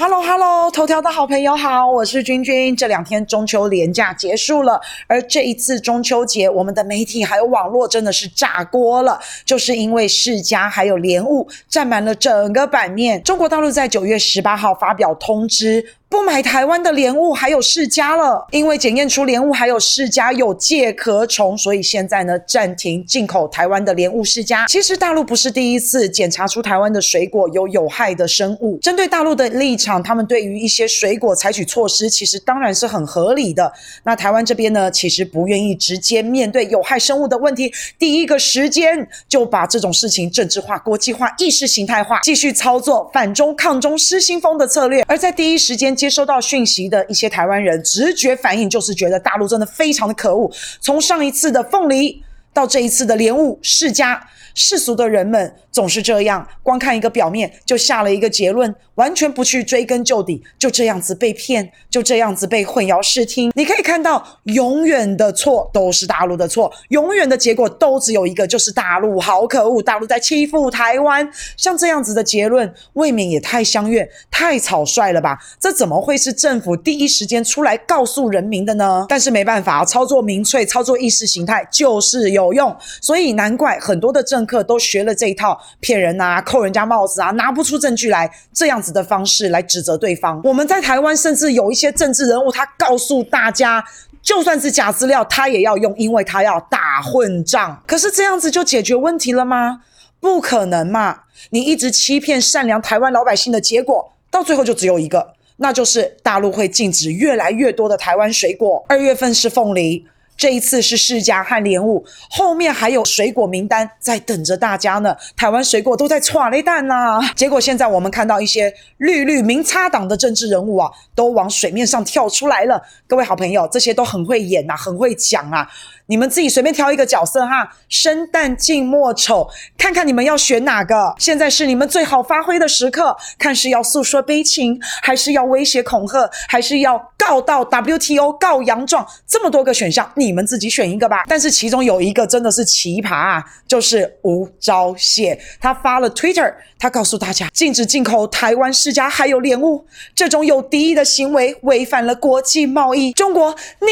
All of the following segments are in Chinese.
Hello Hello，头条的好朋友好，我是君君。这两天中秋连假结束了，而这一次中秋节，我们的媒体还有网络真的是炸锅了，就是因为世家还有莲雾占满了整个版面。中国大陆在九月十八号发表通知。不买台湾的莲雾还有世家了，因为检验出莲雾还有世家有介壳虫，所以现在呢暂停进口台湾的莲雾世家。其实大陆不是第一次检查出台湾的水果有有害的生物。针对大陆的立场，他们对于一些水果采取措施，其实当然是很合理的。那台湾这边呢，其实不愿意直接面对有害生物的问题，第一个时间就把这种事情政治化、国际化、意识形态化，继续操作反中抗中失心疯的策略。而在第一时间。接收到讯息的一些台湾人，直觉反应就是觉得大陆真的非常的可恶。从上一次的凤梨到这一次的莲雾世家，世俗的人们总是这样，光看一个表面就下了一个结论。完全不去追根究底，就这样子被骗，就这样子被混淆视听。你可以看到，永远的错都是大陆的错，永远的结果都只有一个，就是大陆好可恶，大陆在欺负台湾。像这样子的结论，未免也太相悦、太草率了吧？这怎么会是政府第一时间出来告诉人民的呢？但是没办法，操作民粹、操作意识形态就是有用，所以难怪很多的政客都学了这一套，骗人啊，扣人家帽子啊，拿不出证据来，这样子。的方式来指责对方。我们在台湾甚至有一些政治人物，他告诉大家，就算是假资料，他也要用，因为他要打混战。可是这样子就解决问题了吗？不可能嘛！你一直欺骗善良台湾老百姓的结果，到最后就只有一个，那就是大陆会禁止越来越多的台湾水果。二月份是凤梨。这一次是世家和莲雾，后面还有水果名单在等着大家呢。台湾水果都在剉咧等呐，结果现在我们看到一些绿绿民差党的政治人物啊，都往水面上跳出来了。各位好朋友，这些都很会演呐、很会讲啊。你们自己随便挑一个角色哈，生旦净末丑，看看你们要选哪个。现在是你们最好发挥的时刻，看是要诉说悲情，还是要威胁恐吓，还是要告到 WTO 告洋状？这么多个选项，你们自己选一个吧。但是其中有一个真的是奇葩啊，就是吴钊燮，他发了 Twitter，他告诉大家禁止进口台湾世家还有莲雾，这种有敌意的行为违反了国际贸易。中国，你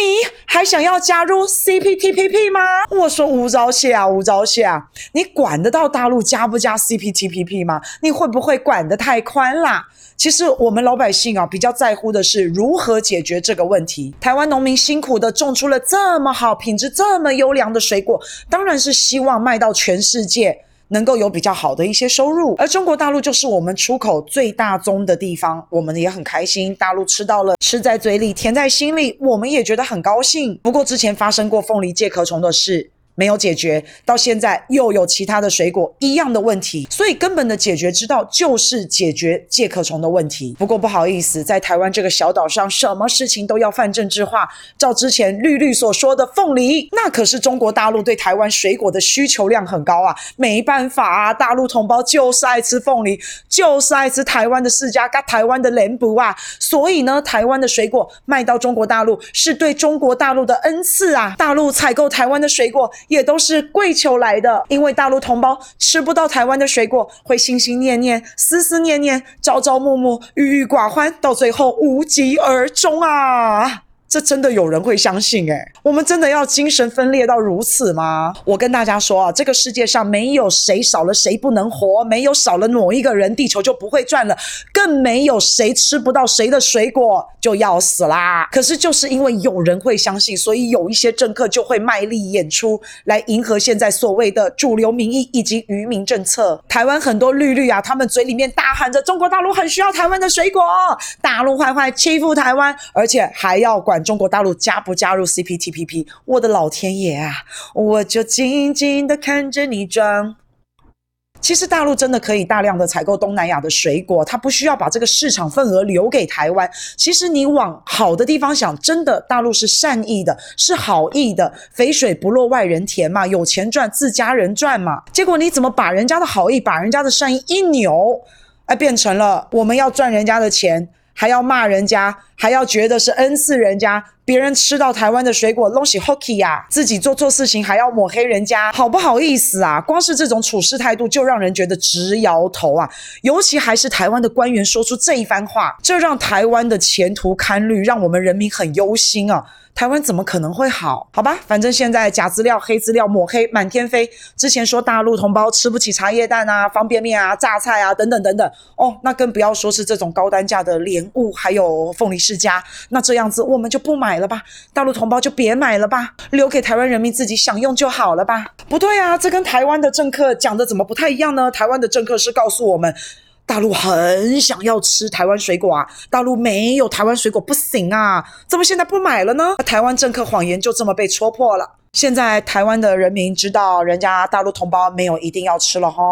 还想要加入 CPT？T P P 吗？我说吴钊燮啊，吴钊燮啊，你管得到大陆加不加 CPTPP 吗？你会不会管得太宽啦？其实我们老百姓啊，比较在乎的是如何解决这个问题。台湾农民辛苦的种出了这么好品质、这么优良的水果，当然是希望卖到全世界。能够有比较好的一些收入，而中国大陆就是我们出口最大宗的地方，我们也很开心。大陆吃到了，吃在嘴里，甜在心里，我们也觉得很高兴。不过之前发生过凤梨介壳虫的事。没有解决，到现在又有其他的水果一样的问题，所以根本的解决之道就是解决介壳虫的问题。不过不好意思，在台湾这个小岛上，什么事情都要泛政治化。照之前绿绿所说的凤梨，那可是中国大陆对台湾水果的需求量很高啊，没办法啊，大陆同胞就是爱吃凤梨，就是爱吃台湾的世家跟台湾的莲雾啊，所以呢，台湾的水果卖到中国大陆是对中国大陆的恩赐啊，大陆采购台湾的水果。也都是跪求来的，因为大陆同胞吃不到台湾的水果，会心心念念、思思念念、朝朝暮暮、郁郁寡欢，到最后无疾而终啊！这真的有人会相信诶，我们真的要精神分裂到如此吗？我跟大家说啊，这个世界上没有谁少了谁不能活，没有少了某一个人，地球就不会转了，更没有谁吃不到谁的水果就要死啦。可是就是因为有人会相信，所以有一些政客就会卖力演出来迎合现在所谓的主流民意以及愚民政策。台湾很多绿绿啊，他们嘴里面大喊着中国大陆很需要台湾的水果，大陆坏坏欺负台湾，而且还要管。中国大陆加不加入 CPTPP？我的老天爷啊！我就静静的看着你装。其实大陆真的可以大量的采购东南亚的水果，它不需要把这个市场份额留给台湾。其实你往好的地方想，真的大陆是善意的，是好意的，肥水不落外人田嘛，有钱赚自家人赚嘛。结果你怎么把人家的好意，把人家的善意一扭，哎，变成了我们要赚人家的钱。还要骂人家，还要觉得是恩赐人家，别人吃到台湾的水果，拢是好气呀，自己做错事情还要抹黑人家，好不好意思啊？光是这种处事态度就让人觉得直摇头啊！尤其还是台湾的官员说出这一番话，这让台湾的前途堪虑，让我们人民很忧心啊！台湾怎么可能会好？好吧，反正现在假资料、黑资料抹黑满天飞。之前说大陆同胞吃不起茶叶蛋啊、方便面啊、榨菜啊等等等等，哦，那更不要说是这种高单价的莲雾还有凤梨世家。那这样子我们就不买了吧？大陆同胞就别买了吧，留给台湾人民自己享用就好了吧？不对啊，这跟台湾的政客讲的怎么不太一样呢？台湾的政客是告诉我们。大陆很想要吃台湾水果啊！大陆没有台湾水果不行啊！怎么现在不买了呢？台湾政客谎言就这么被戳破了。现在台湾的人民知道人家大陆同胞没有一定要吃了哈。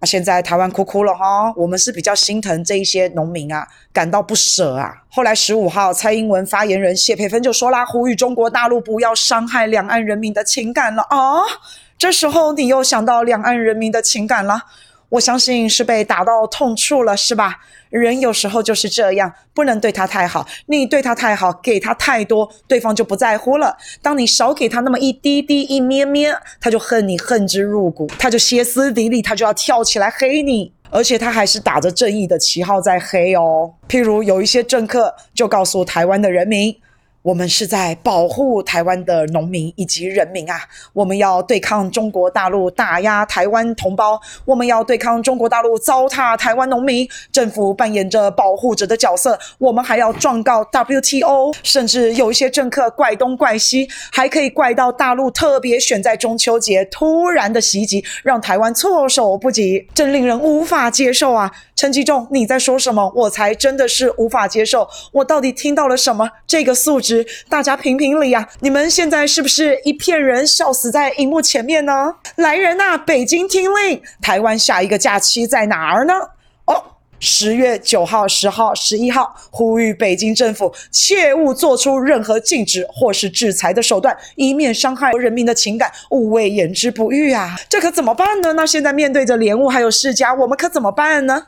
啊，现在台湾哭哭了哈。我们是比较心疼这一些农民啊，感到不舍啊。后来十五号，蔡英文发言人谢佩芬就说啦，呼吁中国大陆不要伤害两岸人民的情感了啊。这时候你又想到两岸人民的情感了。我相信是被打到痛处了，是吧？人有时候就是这样，不能对他太好。你对他太好，给他太多，对方就不在乎了。当你少给他那么一滴滴、一咩咩，他就恨你恨之入骨，他就歇斯底里，他就要跳起来黑你，而且他还是打着正义的旗号在黑哦。譬如有一些政客就告诉台湾的人民。我们是在保护台湾的农民以及人民啊！我们要对抗中国大陆打压台湾同胞，我们要对抗中国大陆糟蹋台湾农民。政府扮演着保护者的角色，我们还要状告 WTO。甚至有一些政客怪东怪西，还可以怪到大陆特别选在中秋节突然的袭击，让台湾措手不及，真令人无法接受啊！陈吉仲，你在说什么？我才真的是无法接受。我到底听到了什么？这个素质，大家评评理啊！你们现在是不是一片人笑死在荧幕前面呢？来人呐、北京听令！台湾下一个假期在哪儿呢？哦，十月九号、十号、十一号，呼吁北京政府切勿做出任何禁止或是制裁的手段，以免伤害人民的情感，勿谓言之不预啊！这可怎么办呢？那现在面对着莲雾还有世家，我们可怎么办呢？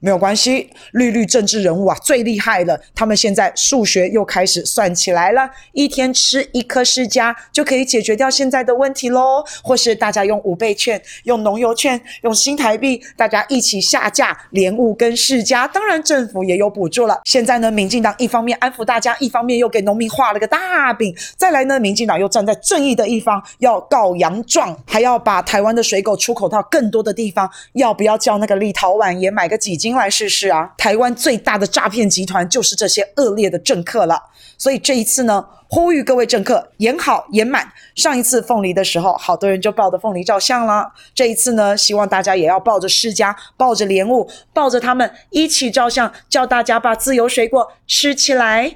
没有关系，绿绿政治人物啊最厉害了，他们现在数学又开始算起来了，一天吃一颗世家就可以解决掉现在的问题喽。或是大家用五倍券、用农油券、用新台币，大家一起下架莲雾跟世家，当然政府也有补助了。现在呢，民进党一方面安抚大家，一方面又给农民画了个大饼。再来呢，民进党又站在正义的一方，要告洋状，还要把台湾的水果出口到更多的地方。要不要叫那个立陶宛也买个几斤？您来试试啊！台湾最大的诈骗集团就是这些恶劣的政客了。所以这一次呢，呼吁各位政客演好演满。上一次凤梨的时候，好多人就抱着凤梨照相了。这一次呢，希望大家也要抱着释迦，抱着莲雾，抱着他们一起照相，叫大家把自由水果吃起来。